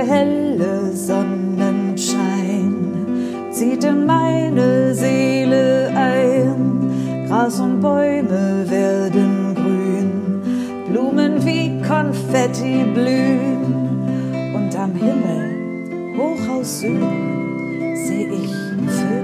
der helle Sonnenschein zieht in meine Seele ein. Gras und Bäume werden grün, Blumen wie Konfetti blühen. Und am Himmel, hoch aus Süden, seh ich Vögel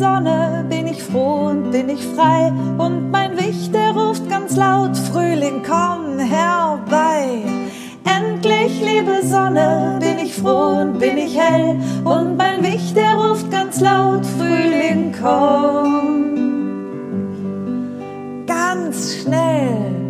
Sonne, bin ich froh und bin ich frei. Und mein Wicht, der ruft ganz laut, Frühling, komm herbei. Endlich, liebe Sonne, bin ich froh und bin ich hell. Und mein Wicht, der ruft ganz laut, Frühling, komm. Ganz schnell.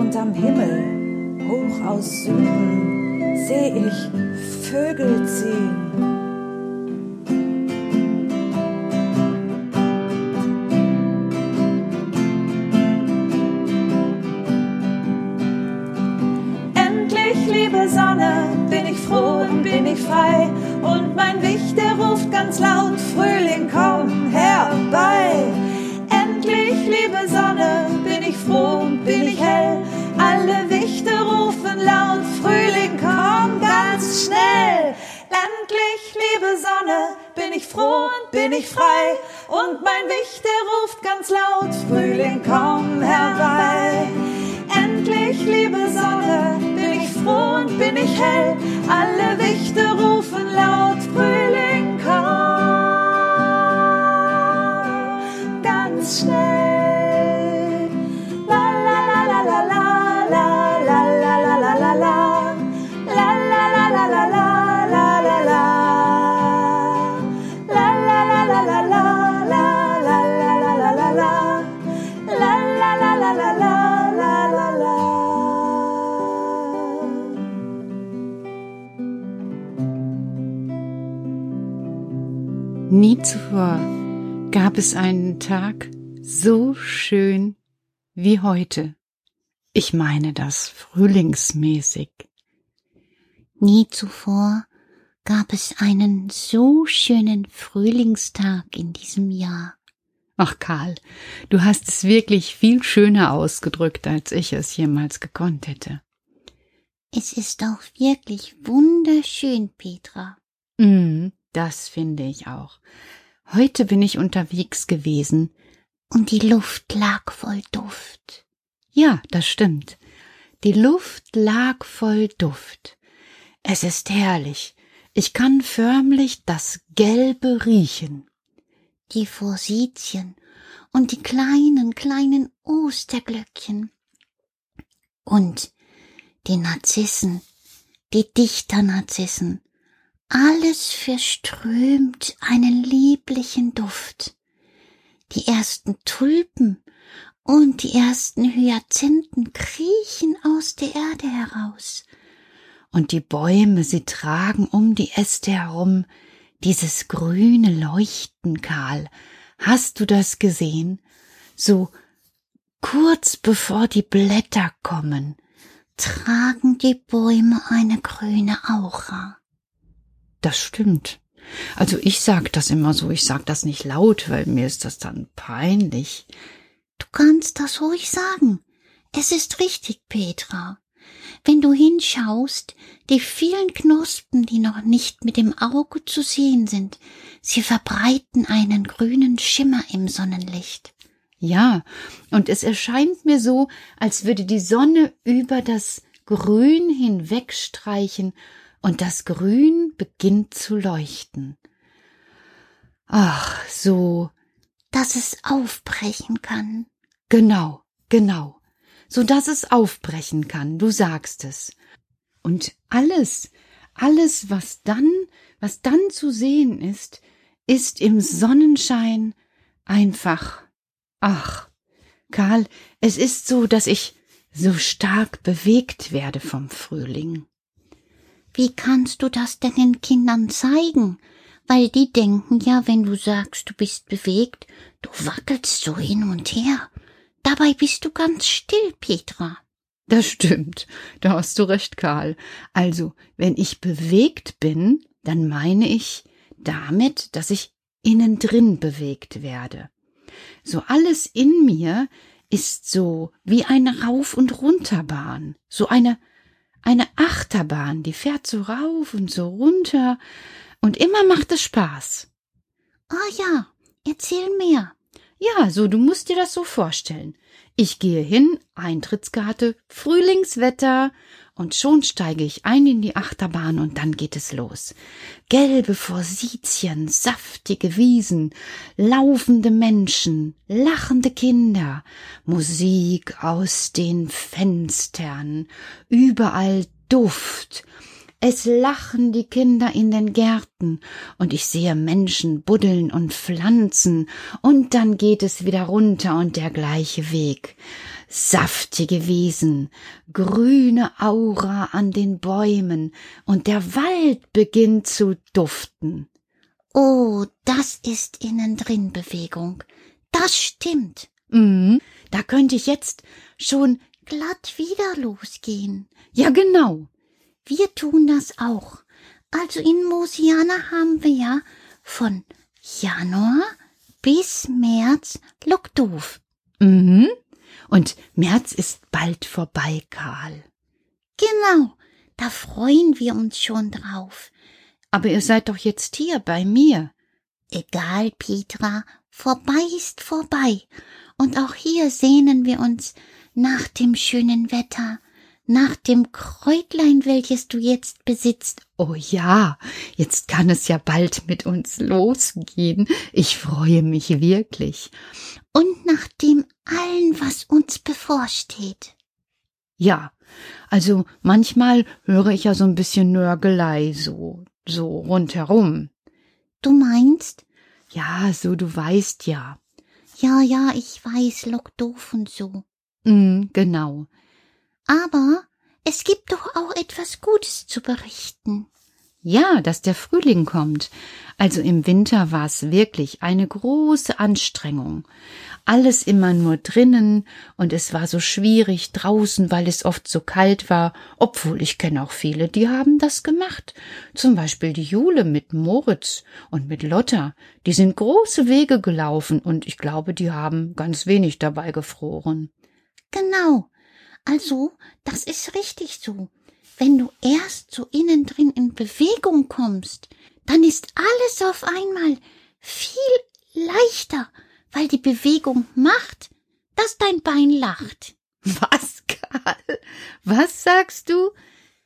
Und am Himmel, hoch aus Süden, seh ich Vögel ziehen. Endlich, liebe Sonne, bin ich froh und bin ich frei. Ich frei. Und mein Wicht, der ruft ganz laut, Frühling, komm herbei. Endlich, liebe Sonne, bin ich froh und bin ich hell. Alle Wichte rufen Nie zuvor gab es einen Tag so schön wie heute. Ich meine das frühlingsmäßig. Nie zuvor gab es einen so schönen Frühlingstag in diesem Jahr. Ach Karl, du hast es wirklich viel schöner ausgedrückt, als ich es jemals gekonnt hätte. Es ist auch wirklich wunderschön, Petra. Mm, das finde ich auch. Heute bin ich unterwegs gewesen. Und die Luft lag voll Duft. Ja, das stimmt. Die Luft lag voll Duft. Es ist herrlich. Ich kann förmlich das Gelbe riechen. Die Forsythien und die kleinen, kleinen Osterglöckchen. Und die Narzissen, die Dichternarzissen. Alles verströmt einen lieblichen Duft. Die ersten Tulpen und die ersten Hyazinthen kriechen aus der Erde heraus. Und die Bäume, sie tragen um die Äste herum dieses grüne Leuchten, Karl. Hast du das gesehen? So kurz bevor die Blätter kommen. Tragen die Bäume eine grüne Aura. Das stimmt. Also ich sag das immer so, ich sag das nicht laut, weil mir ist das dann peinlich. Du kannst das ruhig sagen. Es ist richtig, Petra. Wenn du hinschaust, die vielen Knospen, die noch nicht mit dem Auge zu sehen sind, sie verbreiten einen grünen Schimmer im Sonnenlicht. Ja, und es erscheint mir so, als würde die Sonne über das Grün hinwegstreichen und das Grün beginnt zu leuchten. Ach, so, dass es aufbrechen kann. Genau, genau, so dass es aufbrechen kann, du sagst es. Und alles, alles, was dann, was dann zu sehen ist, ist im Sonnenschein einfach Ach, Karl, es ist so, dass ich so stark bewegt werde vom Frühling. Wie kannst du das denn den Kindern zeigen? Weil die denken ja, wenn du sagst, du bist bewegt, du wackelst so hin und her. Dabei bist du ganz still, Petra. Das stimmt, da hast du recht, Karl. Also, wenn ich bewegt bin, dann meine ich damit, dass ich innen drin bewegt werde. So alles in mir ist so wie eine Rauf- und Runterbahn, so eine eine Achterbahn, die fährt so rauf und so runter und immer macht es Spaß. Ah oh ja, erzähl mehr. Ja, so, du musst dir das so vorstellen. Ich gehe hin, Eintrittskarte, Frühlingswetter, und schon steige ich ein in die Achterbahn und dann geht es los. Gelbe Forsythien, saftige Wiesen, laufende Menschen, lachende Kinder, Musik aus den Fenstern, überall Duft, es lachen die Kinder in den Gärten, und ich sehe Menschen buddeln und pflanzen, und dann geht es wieder runter und der gleiche Weg. Saftige Wiesen, grüne Aura an den Bäumen, und der Wald beginnt zu duften. Oh, das ist innen drin Bewegung. Das stimmt. Mhm, da könnte ich jetzt schon glatt wieder losgehen. Ja, genau. Wir tun das auch. Also in Mosiana haben wir ja von Januar bis März Lockdoof. Mhm. Und März ist bald vorbei, Karl. Genau, da freuen wir uns schon drauf. Aber ihr seid doch jetzt hier bei mir. Egal, Petra, vorbei ist vorbei. Und auch hier sehnen wir uns nach dem schönen Wetter, nach dem Kräutlein, welches du jetzt besitzt. Oh ja, jetzt kann es ja bald mit uns losgehen. Ich freue mich wirklich. Und nach dem allen, was uns bevorsteht. Ja, also manchmal höre ich ja so ein bisschen Nörgelei, so, so rundherum. Du meinst? Ja, so, du weißt ja. Ja, ja, ich weiß, lock doof und so. Mm, genau. Aber es gibt doch auch etwas Gutes zu berichten. Ja, dass der Frühling kommt. Also im Winter war es wirklich eine große Anstrengung. Alles immer nur drinnen und es war so schwierig draußen, weil es oft so kalt war, obwohl ich kenne auch viele, die haben das gemacht. Zum Beispiel die Jule mit Moritz und mit Lotta. Die sind große Wege gelaufen und ich glaube, die haben ganz wenig dabei gefroren. Genau. Also, das ist richtig so. Wenn du erst so innen drin in Bewegung kommst, dann ist alles auf einmal viel leichter, weil die Bewegung macht, dass dein Bein lacht. Was, Karl? Was sagst du?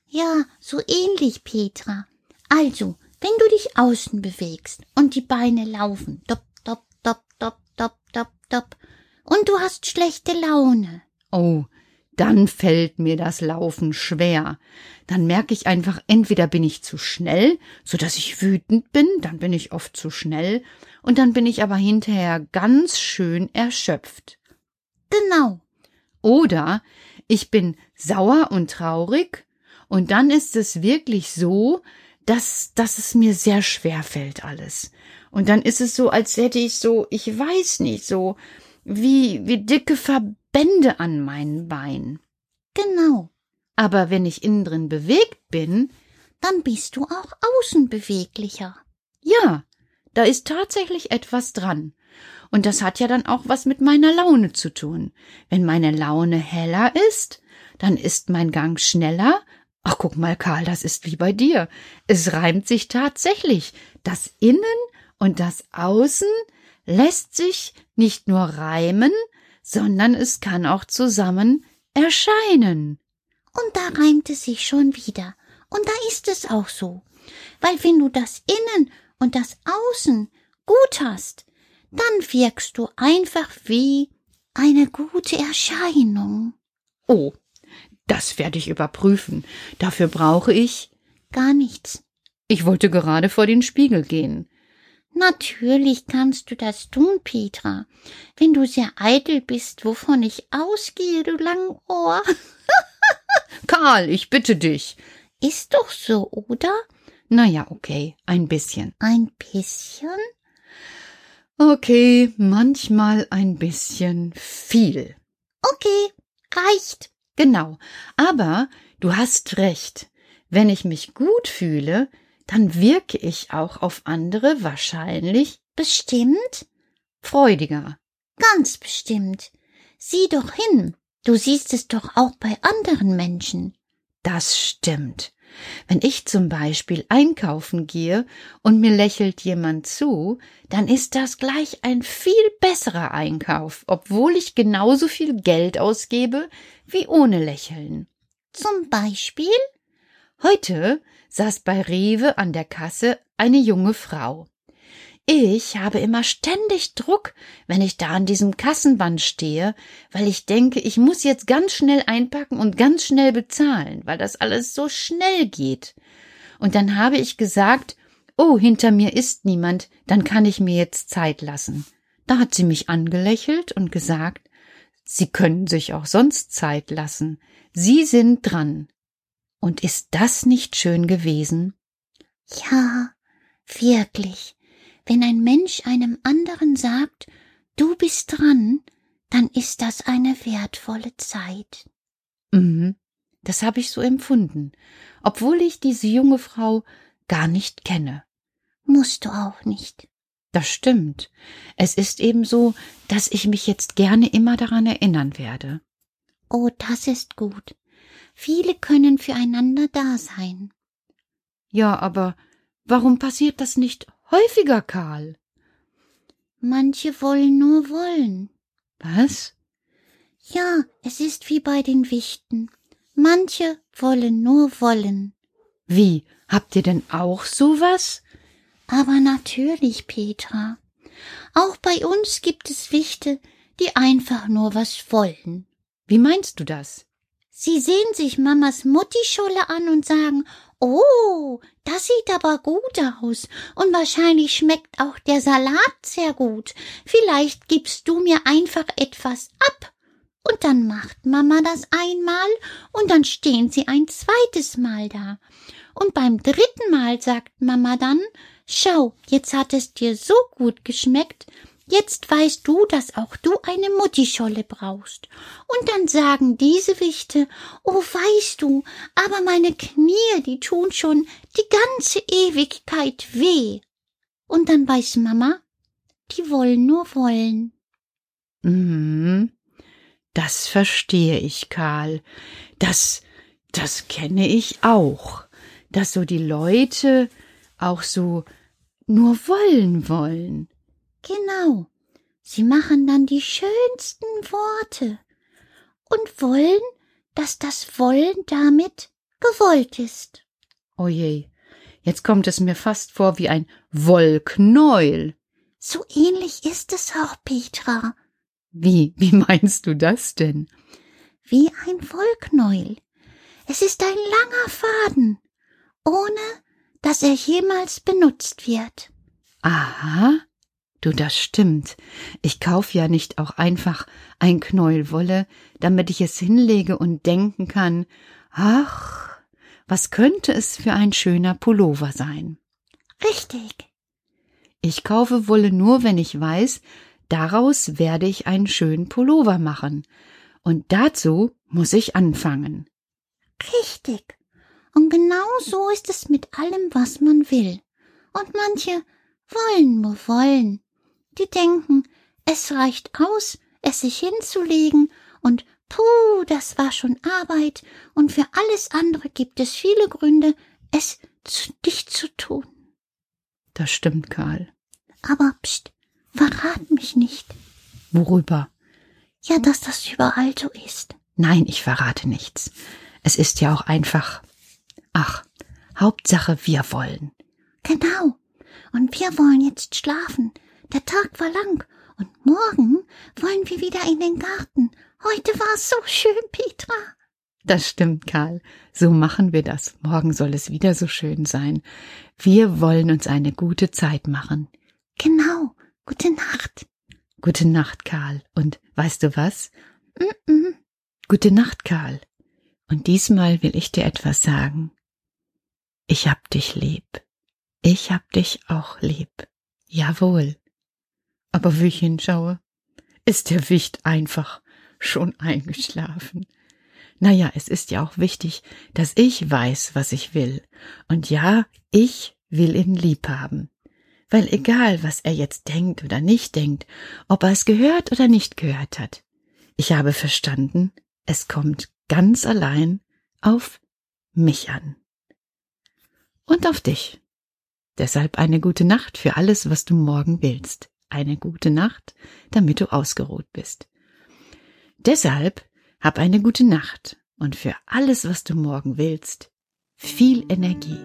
Ja, so ähnlich, Petra. Also, wenn du dich außen bewegst und die Beine laufen, dop, dop, dop, dop, dop, dop, dop, und du hast schlechte Laune. Oh, dann fällt mir das Laufen schwer. Dann merke ich einfach, entweder bin ich zu schnell, so dass ich wütend bin, dann bin ich oft zu schnell, und dann bin ich aber hinterher ganz schön erschöpft. Genau. Oder ich bin sauer und traurig, und dann ist es wirklich so, dass, dass es mir sehr schwer fällt alles. Und dann ist es so, als hätte ich so, ich weiß nicht, so wie, wie dicke Verbände an meinen Beinen. Genau. Aber wenn ich innen drin bewegt bin, dann bist du auch außen beweglicher. Ja, da ist tatsächlich etwas dran. Und das hat ja dann auch was mit meiner Laune zu tun. Wenn meine Laune heller ist, dann ist mein Gang schneller. Ach, guck mal, Karl, das ist wie bei dir. Es reimt sich tatsächlich. Das Innen und das Außen lässt sich nicht nur reimen, sondern es kann auch zusammen erscheinen. Und da reimt es sich schon wieder. Und da ist es auch so. Weil wenn du das Innen und das Außen gut hast, dann wirkst du einfach wie eine gute Erscheinung. Oh, das werde ich überprüfen. Dafür brauche ich gar nichts. Ich wollte gerade vor den Spiegel gehen. Natürlich kannst du das tun, Petra. Wenn du sehr eitel bist, wovon ich ausgehe, du Langohr. Karl, ich bitte dich. Ist doch so, oder? Na ja, okay, ein bisschen. Ein bisschen? Okay, manchmal ein bisschen viel. Okay, reicht. Genau, aber du hast recht. Wenn ich mich gut fühle, dann wirke ich auch auf andere wahrscheinlich bestimmt freudiger. Ganz bestimmt. Sieh doch hin. Du siehst es doch auch bei anderen Menschen. Das stimmt. Wenn ich zum Beispiel einkaufen gehe und mir lächelt jemand zu, dann ist das gleich ein viel besserer Einkauf, obwohl ich genauso viel Geld ausgebe wie ohne Lächeln. Zum Beispiel? Heute saß bei Rewe an der Kasse eine junge Frau. Ich habe immer ständig Druck, wenn ich da an diesem Kassenband stehe, weil ich denke, ich muss jetzt ganz schnell einpacken und ganz schnell bezahlen, weil das alles so schnell geht. Und dann habe ich gesagt, oh, hinter mir ist niemand, dann kann ich mir jetzt Zeit lassen. Da hat sie mich angelächelt und gesagt, Sie können sich auch sonst Zeit lassen. Sie sind dran. Und ist das nicht schön gewesen? Ja, wirklich. Wenn ein Mensch einem anderen sagt, du bist dran, dann ist das eine wertvolle Zeit. Mhm, das habe ich so empfunden, obwohl ich diese junge Frau gar nicht kenne. Musst du auch nicht. Das stimmt. Es ist eben so, dass ich mich jetzt gerne immer daran erinnern werde. Oh, das ist gut. Viele können füreinander da sein. Ja, aber warum passiert das nicht häufiger, Karl? Manche wollen nur wollen. Was? Ja, es ist wie bei den Wichten. Manche wollen nur wollen. Wie? Habt ihr denn auch sowas? Aber natürlich, Petra. Auch bei uns gibt es Wichte, die einfach nur was wollen. Wie meinst du das? Sie sehen sich Mamas Muttischolle an und sagen, oh, das sieht aber gut aus und wahrscheinlich schmeckt auch der Salat sehr gut. Vielleicht gibst du mir einfach etwas ab. Und dann macht Mama das einmal und dann stehen sie ein zweites Mal da. Und beim dritten Mal sagt Mama dann, schau, jetzt hat es dir so gut geschmeckt, Jetzt weißt du, dass auch du eine Muttischolle brauchst. Und dann sagen diese Wichte, oh weißt du, aber meine Knie, die tun schon die ganze Ewigkeit weh. Und dann weiß Mama, die wollen nur wollen. Mhm. Das verstehe ich, Karl. Das, das kenne ich auch. Dass so die Leute auch so nur wollen wollen. Genau. Sie machen dann die schönsten Worte und wollen, dass das Wollen damit gewollt ist. Oje, jetzt kommt es mir fast vor wie ein Wollknäuel. So ähnlich ist es auch, Petra. Wie, wie meinst du das denn? Wie ein Wollknäuel. Es ist ein langer Faden, ohne dass er jemals benutzt wird. Aha, Du, das stimmt. Ich kauf ja nicht auch einfach ein Knäuel Wolle, damit ich es hinlege und denken kann, ach, was könnte es für ein schöner Pullover sein? Richtig. Ich kaufe Wolle nur, wenn ich weiß, daraus werde ich einen schönen Pullover machen. Und dazu muss ich anfangen. Richtig. Und genau so ist es mit allem, was man will. Und manche wollen nur wollen. Die denken, es reicht aus, es sich hinzulegen und puh, das war schon Arbeit und für alles andere gibt es viele Gründe, es nicht zu tun. Das stimmt, Karl. Aber pst, verrat mich nicht. Worüber? Ja, dass das überall so ist. Nein, ich verrate nichts. Es ist ja auch einfach. Ach, Hauptsache wir wollen. Genau. Und wir wollen jetzt schlafen. Der Tag war lang und morgen wollen wir wieder in den Garten. Heute war es so schön, Petra. Das stimmt, Karl. So machen wir das. Morgen soll es wieder so schön sein. Wir wollen uns eine gute Zeit machen. Genau. Gute Nacht. Gute Nacht, Karl. Und weißt du was? Mm -mm. Gute Nacht, Karl. Und diesmal will ich dir etwas sagen. Ich hab dich lieb. Ich hab dich auch lieb. Jawohl. Aber wie ich hinschaue, ist der Wicht einfach schon eingeschlafen. Naja, es ist ja auch wichtig, dass ich weiß, was ich will. Und ja, ich will ihn lieb haben. Weil egal, was er jetzt denkt oder nicht denkt, ob er es gehört oder nicht gehört hat, ich habe verstanden, es kommt ganz allein auf mich an. Und auf dich. Deshalb eine gute Nacht für alles, was du morgen willst. Eine gute Nacht, damit du ausgeruht bist. Deshalb hab eine gute Nacht und für alles, was du morgen willst, viel Energie.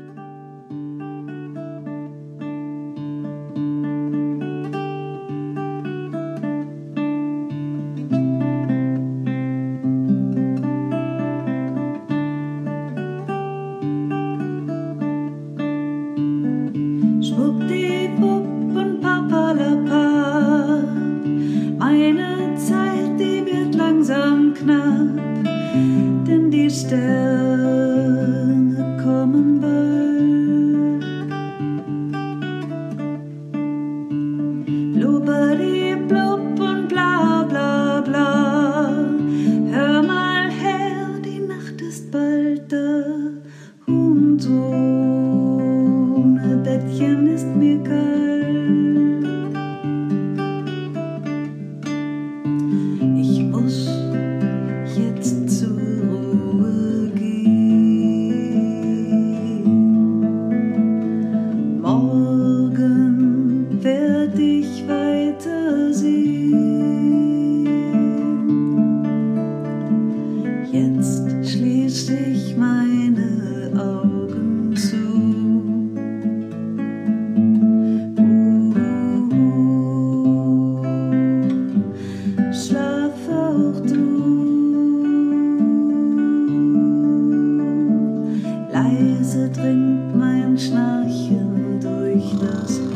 Leise dringt mein Schnarchen durch das